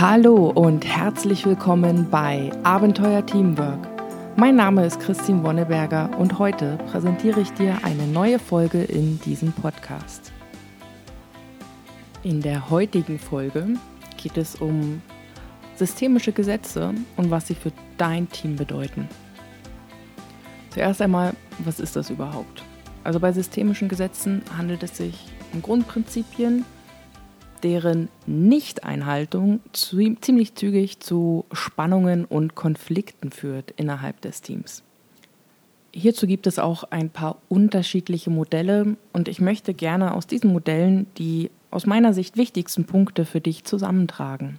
Hallo und herzlich willkommen bei Abenteuer Teamwork. Mein Name ist Christine Wonneberger und heute präsentiere ich dir eine neue Folge in diesem Podcast. In der heutigen Folge geht es um systemische Gesetze und was sie für dein Team bedeuten. Zuerst einmal, was ist das überhaupt? Also bei systemischen Gesetzen handelt es sich um Grundprinzipien, deren Nichteinhaltung ziemlich zügig zu Spannungen und Konflikten führt innerhalb des Teams. Hierzu gibt es auch ein paar unterschiedliche Modelle und ich möchte gerne aus diesen Modellen die aus meiner Sicht wichtigsten Punkte für dich zusammentragen.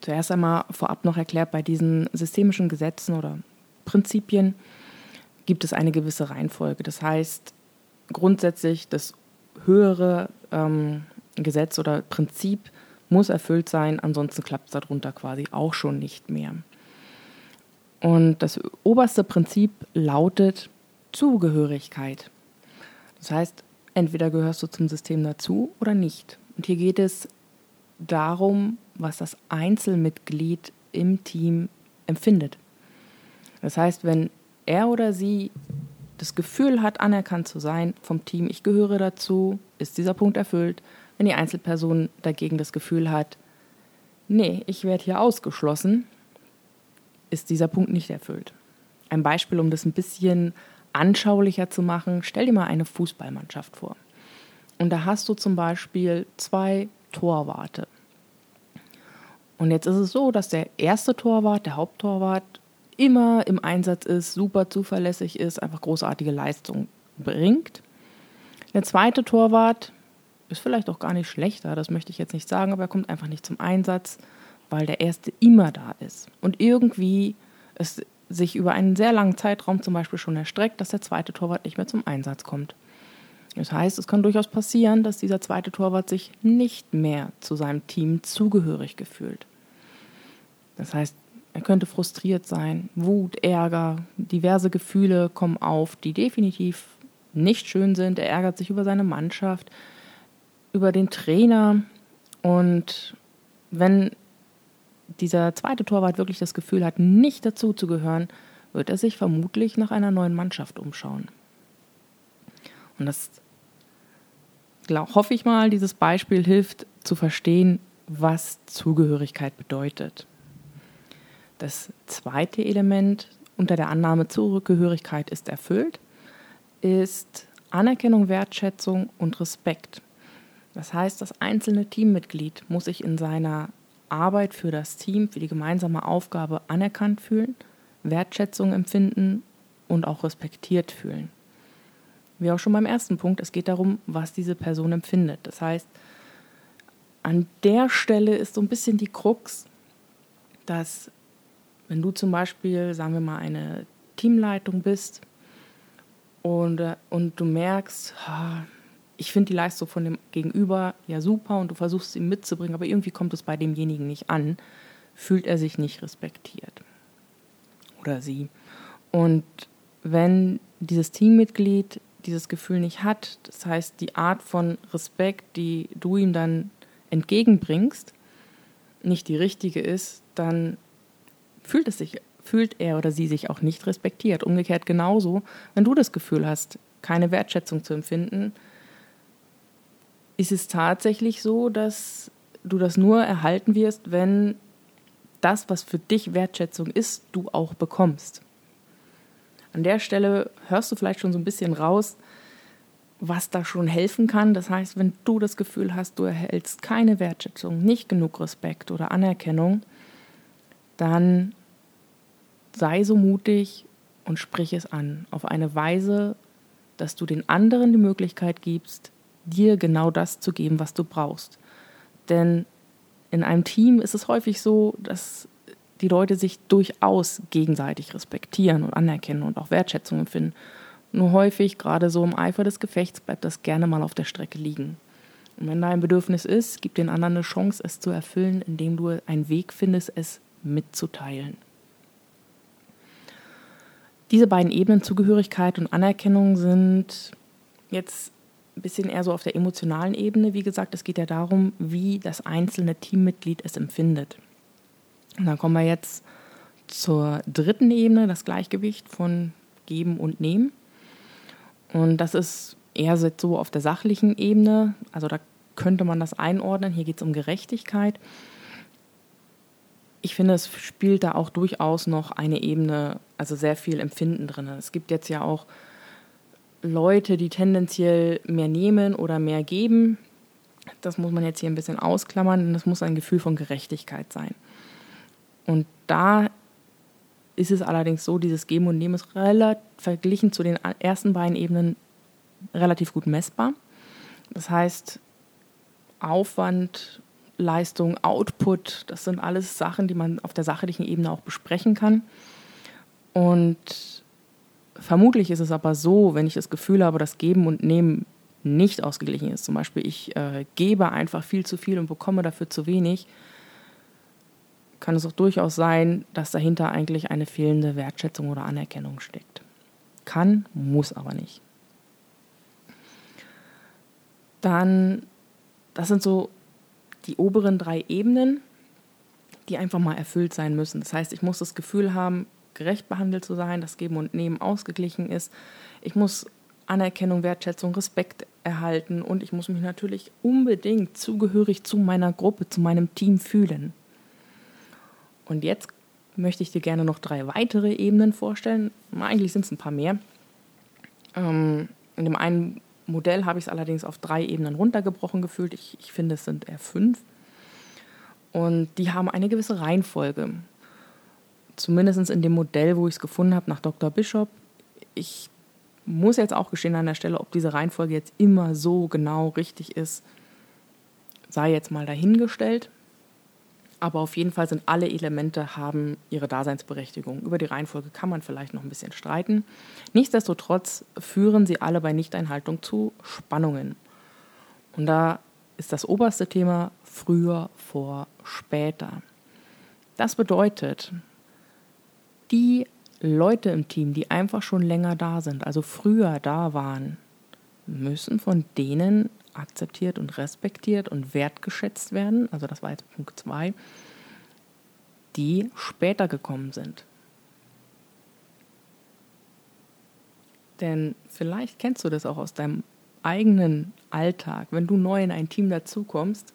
Zuerst einmal vorab noch erklärt, bei diesen systemischen Gesetzen oder Prinzipien gibt es eine gewisse Reihenfolge. Das heißt, grundsätzlich das höhere ähm, Gesetz oder Prinzip muss erfüllt sein, ansonsten klappt es darunter quasi auch schon nicht mehr. Und das oberste Prinzip lautet Zugehörigkeit. Das heißt, entweder gehörst du zum System dazu oder nicht. Und hier geht es darum, was das Einzelmitglied im Team empfindet. Das heißt, wenn er oder sie das Gefühl hat, anerkannt zu sein vom Team, ich gehöre dazu, ist dieser Punkt erfüllt. Wenn die Einzelperson dagegen das Gefühl hat, nee, ich werde hier ausgeschlossen, ist dieser Punkt nicht erfüllt. Ein Beispiel, um das ein bisschen anschaulicher zu machen, stell dir mal eine Fußballmannschaft vor. Und da hast du zum Beispiel zwei Torwarte. Und jetzt ist es so, dass der erste Torwart, der Haupttorwart, immer im Einsatz ist, super zuverlässig ist, einfach großartige Leistung bringt. Der zweite Torwart ist vielleicht auch gar nicht schlechter, das möchte ich jetzt nicht sagen, aber er kommt einfach nicht zum Einsatz, weil der erste immer da ist. Und irgendwie es sich über einen sehr langen Zeitraum zum Beispiel schon erstreckt, dass der zweite Torwart nicht mehr zum Einsatz kommt. Das heißt, es kann durchaus passieren, dass dieser zweite Torwart sich nicht mehr zu seinem Team zugehörig gefühlt. Das heißt, er könnte frustriert sein, Wut, Ärger, diverse Gefühle kommen auf, die definitiv nicht schön sind. Er ärgert sich über seine Mannschaft, über den Trainer. Und wenn dieser zweite Torwart wirklich das Gefühl hat, nicht dazu zu gehören, wird er sich vermutlich nach einer neuen Mannschaft umschauen. Und das glaub, hoffe ich mal, dieses Beispiel hilft zu verstehen, was Zugehörigkeit bedeutet. Das zweite Element unter der Annahme Zugehörigkeit ist erfüllt, ist Anerkennung, Wertschätzung und Respekt. Das heißt, das einzelne Teammitglied muss sich in seiner Arbeit für das Team, für die gemeinsame Aufgabe anerkannt fühlen, Wertschätzung empfinden und auch respektiert fühlen. Wie auch schon beim ersten Punkt, es geht darum, was diese Person empfindet. Das heißt, an der Stelle ist so ein bisschen die Krux, dass wenn du zum Beispiel, sagen wir mal, eine Teamleitung bist und, äh, und du merkst, ich finde die Leistung von dem Gegenüber ja super und du versuchst sie mitzubringen, aber irgendwie kommt es bei demjenigen nicht an, fühlt er sich nicht respektiert. Oder sie. Und wenn dieses Teammitglied dieses Gefühl nicht hat, das heißt die Art von Respekt, die du ihm dann entgegenbringst, nicht die richtige ist, dann fühlt es sich fühlt er oder sie sich auch nicht respektiert. Umgekehrt genauso, wenn du das Gefühl hast, keine Wertschätzung zu empfinden, ist es tatsächlich so, dass du das nur erhalten wirst, wenn das, was für dich Wertschätzung ist, du auch bekommst. An der Stelle hörst du vielleicht schon so ein bisschen raus, was da schon helfen kann. Das heißt, wenn du das Gefühl hast, du erhältst keine Wertschätzung, nicht genug Respekt oder Anerkennung, dann sei so mutig und sprich es an auf eine Weise, dass du den anderen die Möglichkeit gibst, dir genau das zu geben, was du brauchst. Denn in einem Team ist es häufig so, dass die Leute sich durchaus gegenseitig respektieren und anerkennen und auch Wertschätzung empfinden. Nur häufig, gerade so im Eifer des Gefechts, bleibt das gerne mal auf der Strecke liegen. Und wenn da ein Bedürfnis ist, gib den anderen eine Chance, es zu erfüllen, indem du einen Weg findest, es mitzuteilen. Diese beiden Ebenen, Zugehörigkeit und Anerkennung, sind jetzt bisschen eher so auf der emotionalen Ebene. Wie gesagt, es geht ja darum, wie das einzelne Teammitglied es empfindet. Und dann kommen wir jetzt zur dritten Ebene, das Gleichgewicht von Geben und Nehmen. Und das ist eher so auf der sachlichen Ebene. Also da könnte man das einordnen. Hier geht es um Gerechtigkeit. Ich finde, es spielt da auch durchaus noch eine Ebene, also sehr viel Empfinden drin. Es gibt jetzt ja auch Leute, die tendenziell mehr nehmen oder mehr geben. Das muss man jetzt hier ein bisschen ausklammern, denn es muss ein Gefühl von Gerechtigkeit sein. Und da ist es allerdings so, dieses Geben und Nehmen ist verglichen zu den ersten beiden Ebenen relativ gut messbar. Das heißt, Aufwand, Leistung, Output, das sind alles Sachen, die man auf der sachlichen Ebene auch besprechen kann. Und vermutlich ist es aber so, wenn ich das Gefühl habe, dass Geben und Nehmen nicht ausgeglichen ist, zum Beispiel ich äh, gebe einfach viel zu viel und bekomme dafür zu wenig, kann es auch durchaus sein, dass dahinter eigentlich eine fehlende Wertschätzung oder Anerkennung steckt. Kann, muss aber nicht. Dann, das sind so die oberen drei Ebenen, die einfach mal erfüllt sein müssen. Das heißt, ich muss das Gefühl haben, gerecht behandelt zu sein, dass Geben und Nehmen ausgeglichen ist. Ich muss Anerkennung, Wertschätzung, Respekt erhalten und ich muss mich natürlich unbedingt zugehörig zu meiner Gruppe, zu meinem Team fühlen. Und jetzt möchte ich dir gerne noch drei weitere Ebenen vorstellen. Eigentlich sind es ein paar mehr. Ähm, in dem einen Modell habe ich es allerdings auf drei Ebenen runtergebrochen gefühlt. Ich, ich finde, es sind eher fünf. Und die haben eine gewisse Reihenfolge. Zumindest in dem Modell, wo ich es gefunden habe, nach Dr. Bishop. Ich muss jetzt auch gestehen an der Stelle, ob diese Reihenfolge jetzt immer so genau richtig ist, sei jetzt mal dahingestellt. Aber auf jeden Fall sind alle Elemente haben ihre Daseinsberechtigung. Über die Reihenfolge kann man vielleicht noch ein bisschen streiten. Nichtsdestotrotz führen sie alle bei Nichteinhaltung zu Spannungen. Und da ist das oberste Thema früher vor später. Das bedeutet, die Leute im Team, die einfach schon länger da sind, also früher da waren, müssen von denen akzeptiert und respektiert und wertgeschätzt werden, also das war jetzt Punkt 2, die später gekommen sind. Denn vielleicht kennst du das auch aus deinem eigenen Alltag, wenn du neu in ein Team dazukommst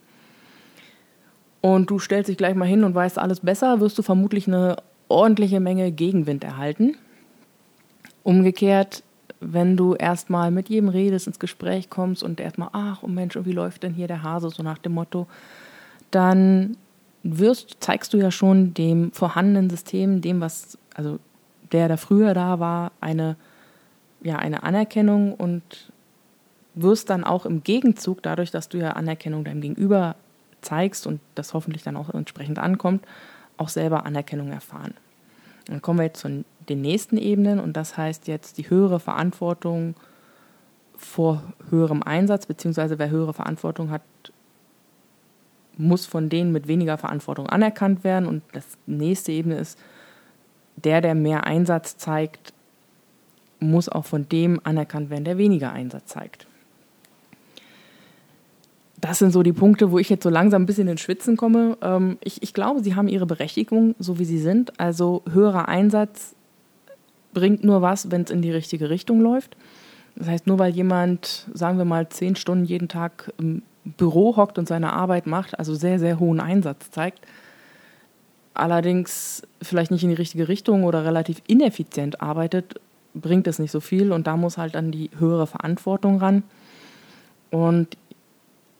und du stellst dich gleich mal hin und weißt alles besser, wirst du vermutlich eine ordentliche Menge Gegenwind erhalten. Umgekehrt wenn du erstmal mit jedem redest, ins Gespräch kommst und erstmal, ach, oh Mensch, wie läuft denn hier der Hase, so nach dem Motto, dann wirst, zeigst du ja schon dem vorhandenen System, dem, was, also der da früher da war, eine, ja, eine Anerkennung und wirst dann auch im Gegenzug, dadurch, dass du ja Anerkennung deinem Gegenüber zeigst und das hoffentlich dann auch entsprechend ankommt, auch selber Anerkennung erfahren. Dann kommen wir jetzt zu den nächsten Ebenen und das heißt jetzt die höhere Verantwortung vor höherem Einsatz, beziehungsweise wer höhere Verantwortung hat, muss von denen mit weniger Verantwortung anerkannt werden. Und das nächste Ebene ist, der, der mehr Einsatz zeigt, muss auch von dem anerkannt werden, der weniger Einsatz zeigt das sind so die Punkte, wo ich jetzt so langsam ein bisschen ins Schwitzen komme. Ähm, ich, ich glaube, sie haben ihre Berechtigung, so wie sie sind. Also höherer Einsatz bringt nur was, wenn es in die richtige Richtung läuft. Das heißt, nur weil jemand, sagen wir mal, zehn Stunden jeden Tag im Büro hockt und seine Arbeit macht, also sehr, sehr hohen Einsatz zeigt, allerdings vielleicht nicht in die richtige Richtung oder relativ ineffizient arbeitet, bringt es nicht so viel und da muss halt dann die höhere Verantwortung ran. Und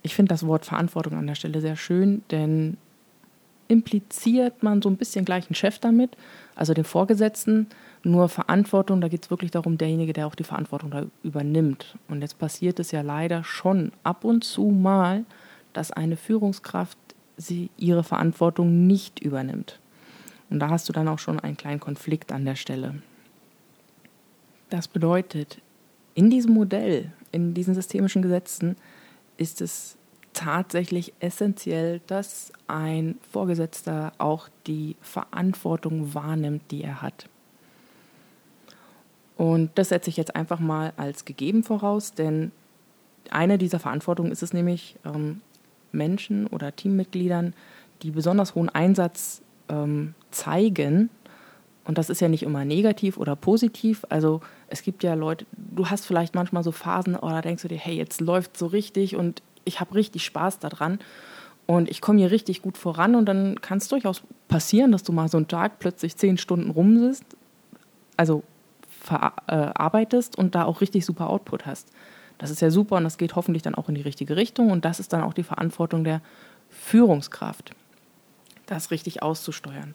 ich finde das Wort Verantwortung an der Stelle sehr schön, denn impliziert man so ein bisschen gleich einen Chef damit, also den Vorgesetzten. Nur Verantwortung, da geht es wirklich darum, derjenige, der auch die Verantwortung da übernimmt. Und jetzt passiert es ja leider schon ab und zu mal, dass eine Führungskraft sie ihre Verantwortung nicht übernimmt. Und da hast du dann auch schon einen kleinen Konflikt an der Stelle. Das bedeutet, in diesem Modell, in diesen systemischen Gesetzen, ist es tatsächlich essentiell, dass ein Vorgesetzter auch die Verantwortung wahrnimmt, die er hat. Und das setze ich jetzt einfach mal als gegeben voraus, denn eine dieser Verantwortungen ist es nämlich, ähm, Menschen oder Teammitgliedern, die besonders hohen Einsatz ähm, zeigen, und das ist ja nicht immer negativ oder positiv. Also es gibt ja Leute, du hast vielleicht manchmal so Phasen, oder oh, denkst du dir, hey, jetzt läuft so richtig und ich habe richtig Spaß daran und ich komme hier richtig gut voran und dann kann es durchaus passieren, dass du mal so einen Tag plötzlich zehn Stunden rumsitzt, also verarbeitest und da auch richtig super Output hast. Das ist ja super und das geht hoffentlich dann auch in die richtige Richtung und das ist dann auch die Verantwortung der Führungskraft, das richtig auszusteuern.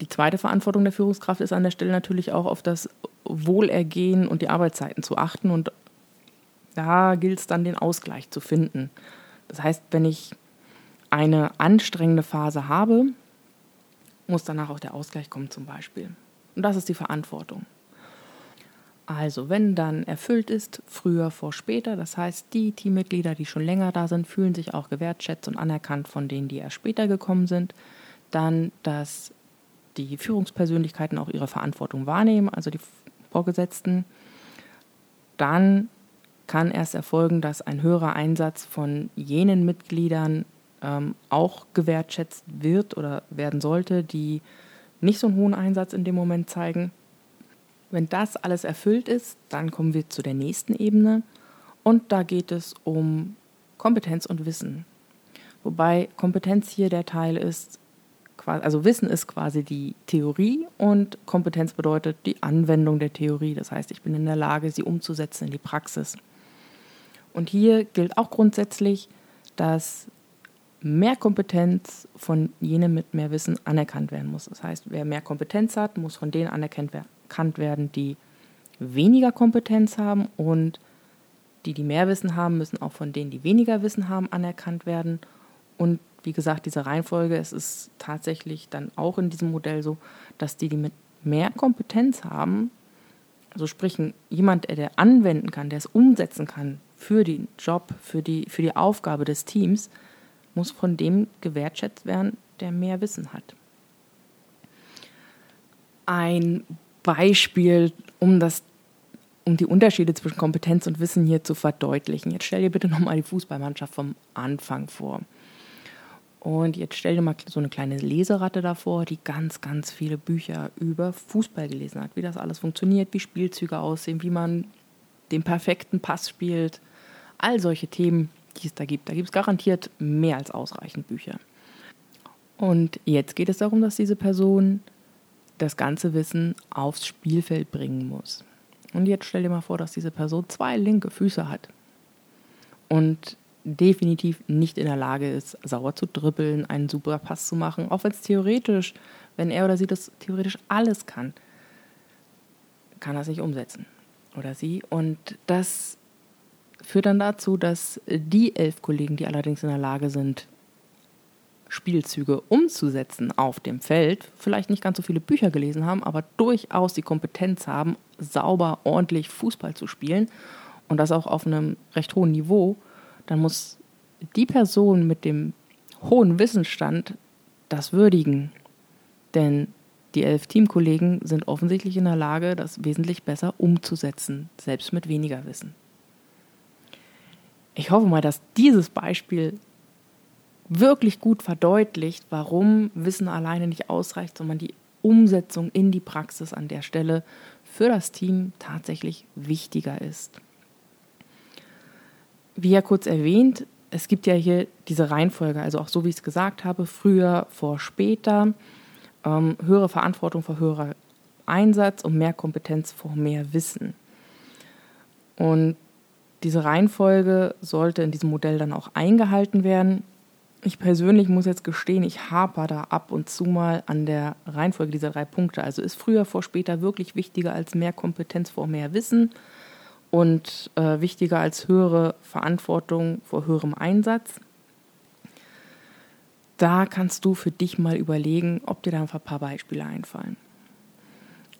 Die zweite Verantwortung der Führungskraft ist an der Stelle natürlich auch auf das Wohlergehen und die Arbeitszeiten zu achten und da gilt es dann den Ausgleich zu finden. Das heißt, wenn ich eine anstrengende Phase habe, muss danach auch der Ausgleich kommen zum Beispiel. Und das ist die Verantwortung. Also, wenn dann erfüllt ist, früher vor später, das heißt, die Teammitglieder, die schon länger da sind, fühlen sich auch gewertschätzt und anerkannt von denen, die erst später gekommen sind, dann, dass die Führungspersönlichkeiten auch ihre Verantwortung wahrnehmen, also die Vorgesetzten, dann kann erst erfolgen, dass ein höherer Einsatz von jenen Mitgliedern ähm, auch gewertschätzt wird oder werden sollte, die nicht so einen hohen Einsatz in dem Moment zeigen. Wenn das alles erfüllt ist, dann kommen wir zu der nächsten Ebene und da geht es um Kompetenz und Wissen. Wobei Kompetenz hier der Teil ist, also Wissen ist quasi die Theorie und Kompetenz bedeutet die Anwendung der Theorie. Das heißt, ich bin in der Lage, sie umzusetzen in die Praxis. Und hier gilt auch grundsätzlich, dass mehr Kompetenz von jenem mit mehr Wissen anerkannt werden muss. Das heißt, wer mehr Kompetenz hat, muss von denen anerkannt werden, die weniger Kompetenz haben und die, die mehr Wissen haben, müssen auch von denen, die weniger Wissen haben, anerkannt werden. Und wie gesagt, diese Reihenfolge, es ist tatsächlich dann auch in diesem Modell so, dass die, die mit mehr Kompetenz haben, also sprich jemand, der anwenden kann, der es umsetzen kann für den Job, für die, für die Aufgabe des Teams, muss von dem gewertschätzt werden, der mehr Wissen hat. Ein Beispiel, um das um die Unterschiede zwischen Kompetenz und Wissen hier zu verdeutlichen. Jetzt stell dir bitte nochmal die Fußballmannschaft vom Anfang vor. Und jetzt stell dir mal so eine kleine Leseratte davor, die ganz, ganz viele Bücher über Fußball gelesen hat, wie das alles funktioniert, wie Spielzüge aussehen, wie man den perfekten Pass spielt, all solche Themen, die es da gibt. Da gibt es garantiert mehr als ausreichend Bücher. Und jetzt geht es darum, dass diese Person das ganze Wissen aufs Spielfeld bringen muss. Und jetzt stell dir mal vor, dass diese Person zwei linke Füße hat und definitiv nicht in der Lage ist, sauer zu dribbeln, einen super Pass zu machen, auch wenn es theoretisch, wenn er oder sie das theoretisch alles kann, kann er es nicht umsetzen. Oder sie. Und das führt dann dazu, dass die elf Kollegen, die allerdings in der Lage sind, Spielzüge umzusetzen auf dem Feld, vielleicht nicht ganz so viele Bücher gelesen haben, aber durchaus die Kompetenz haben, sauber, ordentlich Fußball zu spielen und das auch auf einem recht hohen Niveau, dann muss die Person mit dem hohen Wissensstand das würdigen. Denn die elf Teamkollegen sind offensichtlich in der Lage, das wesentlich besser umzusetzen, selbst mit weniger Wissen ich hoffe mal, dass dieses Beispiel wirklich gut verdeutlicht, warum Wissen alleine nicht ausreicht, sondern die Umsetzung in die Praxis an der Stelle für das Team tatsächlich wichtiger ist. Wie ja kurz erwähnt, es gibt ja hier diese Reihenfolge, also auch so wie ich es gesagt habe, früher vor später, ähm, höhere Verantwortung vor höherer Einsatz und mehr Kompetenz vor mehr Wissen. Und diese Reihenfolge sollte in diesem Modell dann auch eingehalten werden. Ich persönlich muss jetzt gestehen, ich haper da ab und zu mal an der Reihenfolge dieser drei Punkte. Also ist früher vor später wirklich wichtiger als mehr Kompetenz vor mehr Wissen und äh, wichtiger als höhere Verantwortung vor höherem Einsatz. Da kannst du für dich mal überlegen, ob dir da ein paar Beispiele einfallen.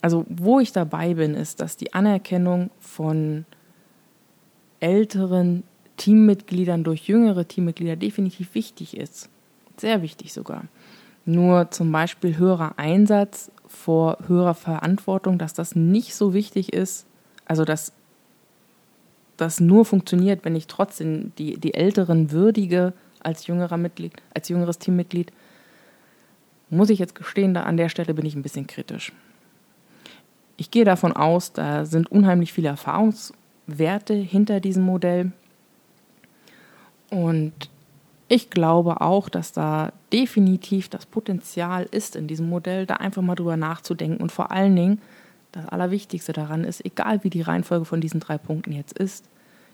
Also wo ich dabei bin, ist, dass die Anerkennung von älteren Teammitgliedern durch jüngere Teammitglieder definitiv wichtig ist. Sehr wichtig sogar. Nur zum Beispiel höherer Einsatz vor höherer Verantwortung, dass das nicht so wichtig ist, also dass das nur funktioniert, wenn ich trotzdem die, die Älteren würdige als jüngerer Mitglied, als jüngeres Teammitglied, muss ich jetzt gestehen, da an der Stelle bin ich ein bisschen kritisch. Ich gehe davon aus, da sind unheimlich viele Erfahrungswerte hinter diesem Modell. Und ich glaube auch, dass da definitiv das Potenzial ist in diesem Modell, da einfach mal drüber nachzudenken und vor allen Dingen, das Allerwichtigste daran ist, egal wie die Reihenfolge von diesen drei Punkten jetzt ist,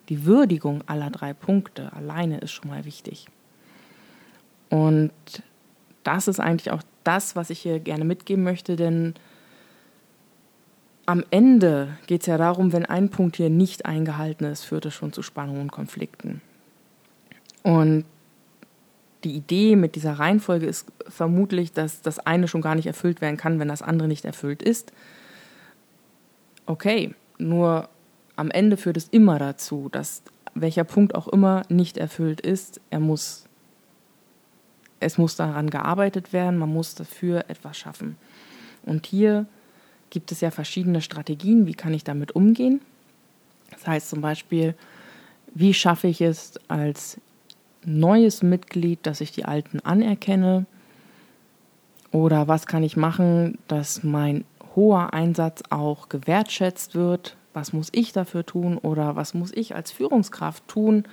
die Würdigung aller drei Punkte alleine ist schon mal wichtig. Und das ist eigentlich auch das, was ich hier gerne mitgeben möchte, denn am Ende geht es ja darum, wenn ein Punkt hier nicht eingehalten ist, führt es schon zu Spannungen und Konflikten. Und die Idee mit dieser Reihenfolge ist vermutlich, dass das eine schon gar nicht erfüllt werden kann, wenn das andere nicht erfüllt ist. Okay, nur am Ende führt es immer dazu, dass welcher Punkt auch immer nicht erfüllt ist, er muss, es muss daran gearbeitet werden, man muss dafür etwas schaffen. Und hier gibt es ja verschiedene Strategien, wie kann ich damit umgehen. Das heißt zum Beispiel, wie schaffe ich es als neues Mitglied, dass ich die Alten anerkenne? Oder was kann ich machen, dass mein hoher Einsatz auch gewertschätzt wird? Was muss ich dafür tun oder was muss ich als Führungskraft tun,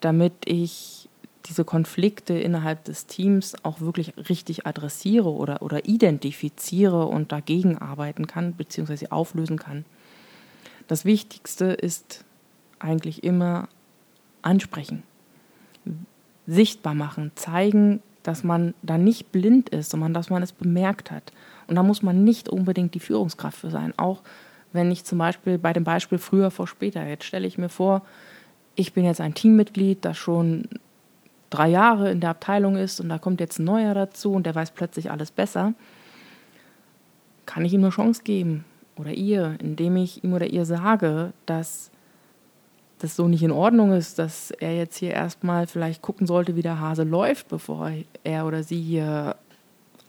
damit ich diese Konflikte innerhalb des Teams auch wirklich richtig adressiere oder, oder identifiziere und dagegen arbeiten kann, beziehungsweise auflösen kann. Das Wichtigste ist eigentlich immer ansprechen sichtbar machen, zeigen, dass man da nicht blind ist, sondern dass man es bemerkt hat. Und da muss man nicht unbedingt die Führungskraft für sein. Auch wenn ich zum Beispiel bei dem Beispiel früher vor später, jetzt stelle ich mir vor, ich bin jetzt ein Teammitglied, das schon drei Jahre in der Abteilung ist und da kommt jetzt ein neuer dazu und der weiß plötzlich alles besser, kann ich ihm eine Chance geben oder ihr, indem ich ihm oder ihr sage, dass das so nicht in Ordnung ist, dass er jetzt hier erstmal vielleicht gucken sollte, wie der Hase läuft, bevor er oder sie hier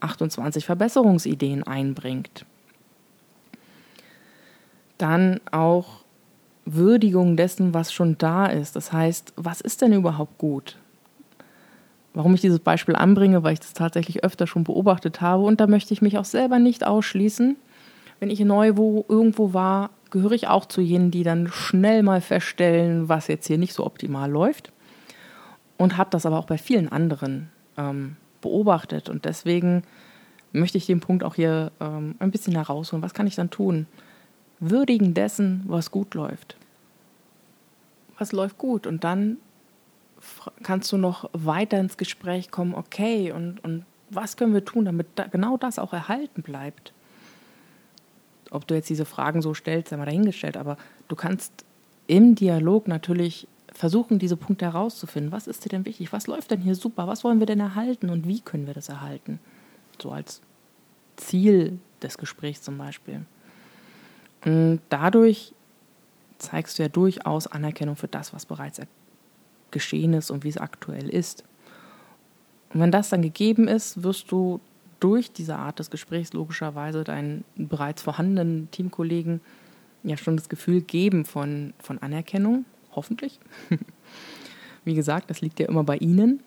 28 Verbesserungsideen einbringt. Dann auch Würdigung dessen, was schon da ist. Das heißt, was ist denn überhaupt gut? Warum ich dieses Beispiel anbringe, weil ich das tatsächlich öfter schon beobachtet habe und da möchte ich mich auch selber nicht ausschließen. Wenn ich neu wo, irgendwo war, gehöre ich auch zu jenen, die dann schnell mal feststellen, was jetzt hier nicht so optimal läuft. Und habe das aber auch bei vielen anderen ähm, beobachtet. Und deswegen möchte ich den Punkt auch hier ähm, ein bisschen herausholen. Was kann ich dann tun? Würdigen dessen, was gut läuft. Was läuft gut? Und dann kannst du noch weiter ins Gespräch kommen, okay, und, und was können wir tun, damit da genau das auch erhalten bleibt? Ob du jetzt diese Fragen so stellst, sei mal dahingestellt, aber du kannst im Dialog natürlich versuchen, diese Punkte herauszufinden. Was ist dir denn wichtig? Was läuft denn hier super? Was wollen wir denn erhalten und wie können wir das erhalten? So als Ziel des Gesprächs zum Beispiel. Und dadurch zeigst du ja durchaus Anerkennung für das, was bereits geschehen ist und wie es aktuell ist. Und wenn das dann gegeben ist, wirst du durch diese Art des Gesprächs logischerweise deinen bereits vorhandenen Teamkollegen ja schon das Gefühl geben von, von Anerkennung, hoffentlich. wie gesagt, das liegt ja immer bei ihnen,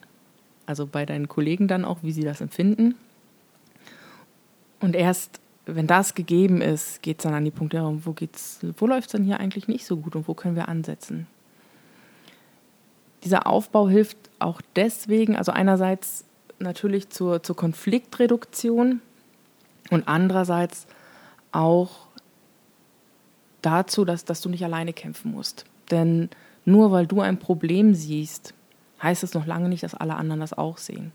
also bei deinen Kollegen dann auch, wie sie das empfinden. Und erst wenn das gegeben ist, geht es dann an die Punkte, ja, wo, wo läuft es denn hier eigentlich nicht so gut und wo können wir ansetzen? Dieser Aufbau hilft auch deswegen, also einerseits natürlich zur, zur Konfliktreduktion und andererseits auch dazu, dass, dass du nicht alleine kämpfen musst. Denn nur weil du ein Problem siehst, heißt es noch lange nicht, dass alle anderen das auch sehen.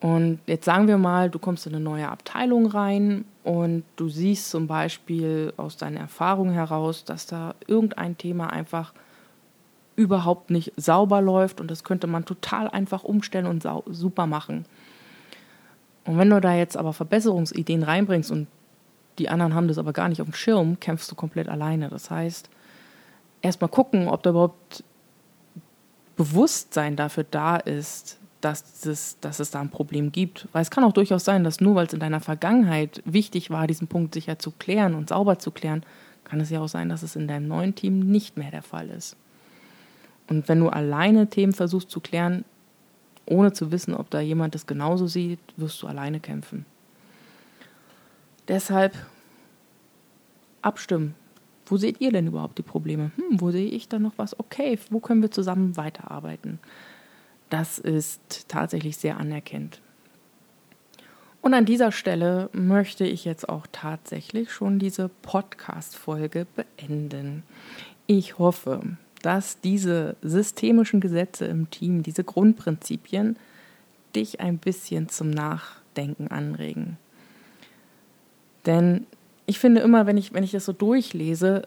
Und jetzt sagen wir mal, du kommst in eine neue Abteilung rein und du siehst zum Beispiel aus deiner Erfahrung heraus, dass da irgendein Thema einfach überhaupt nicht sauber läuft und das könnte man total einfach umstellen und super machen. Und wenn du da jetzt aber Verbesserungsideen reinbringst und die anderen haben das aber gar nicht auf dem Schirm, kämpfst du komplett alleine. Das heißt, erstmal gucken, ob da überhaupt Bewusstsein dafür da ist, dass es, dass es da ein Problem gibt. Weil es kann auch durchaus sein, dass nur weil es in deiner Vergangenheit wichtig war, diesen Punkt sicher zu klären und sauber zu klären, kann es ja auch sein, dass es in deinem neuen Team nicht mehr der Fall ist. Und wenn du alleine Themen versuchst zu klären, ohne zu wissen, ob da jemand das genauso sieht, wirst du alleine kämpfen. Deshalb abstimmen. Wo seht ihr denn überhaupt die Probleme? Hm, wo sehe ich da noch was? Okay, wo können wir zusammen weiterarbeiten? Das ist tatsächlich sehr anerkennt. Und an dieser Stelle möchte ich jetzt auch tatsächlich schon diese Podcast-Folge beenden. Ich hoffe, dass diese systemischen Gesetze im Team, diese Grundprinzipien, dich ein bisschen zum Nachdenken anregen. Denn ich finde immer, wenn ich, wenn ich das so durchlese,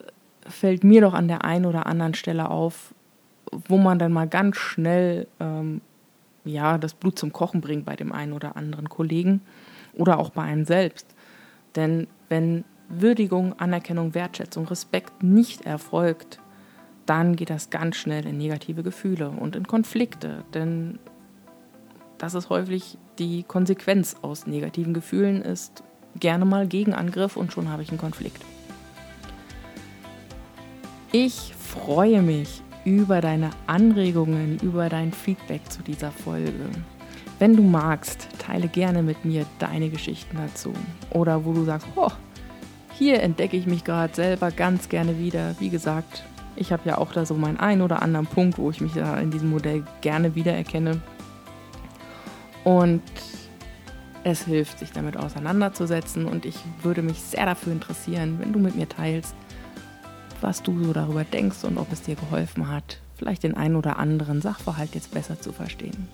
fällt mir doch an der einen oder anderen Stelle auf, wo man dann mal ganz schnell ähm, ja, das Blut zum Kochen bringt bei dem einen oder anderen Kollegen oder auch bei einem selbst. Denn wenn Würdigung, Anerkennung, Wertschätzung, Respekt nicht erfolgt, dann geht das ganz schnell in negative Gefühle und in Konflikte. Denn das ist häufig die Konsequenz aus negativen Gefühlen, ist gerne mal Gegenangriff und schon habe ich einen Konflikt. Ich freue mich über deine Anregungen, über dein Feedback zu dieser Folge. Wenn du magst, teile gerne mit mir deine Geschichten dazu. Oder wo du sagst, oh, hier entdecke ich mich gerade selber ganz gerne wieder. Wie gesagt, ich habe ja auch da so meinen einen oder anderen Punkt, wo ich mich da in diesem Modell gerne wiedererkenne. Und es hilft, sich damit auseinanderzusetzen. Und ich würde mich sehr dafür interessieren, wenn du mit mir teilst, was du so darüber denkst und ob es dir geholfen hat, vielleicht den einen oder anderen Sachverhalt jetzt besser zu verstehen.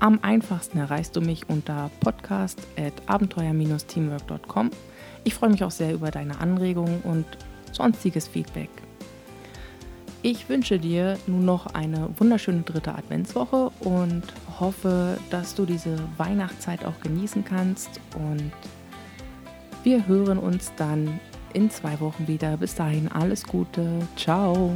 Am einfachsten erreichst du mich unter podcast.abenteuer-teamwork.com. Ich freue mich auch sehr über deine Anregungen und sonstiges Feedback. Ich wünsche dir nun noch eine wunderschöne dritte Adventswoche und hoffe, dass du diese Weihnachtszeit auch genießen kannst. Und wir hören uns dann in zwei Wochen wieder. Bis dahin alles Gute. Ciao.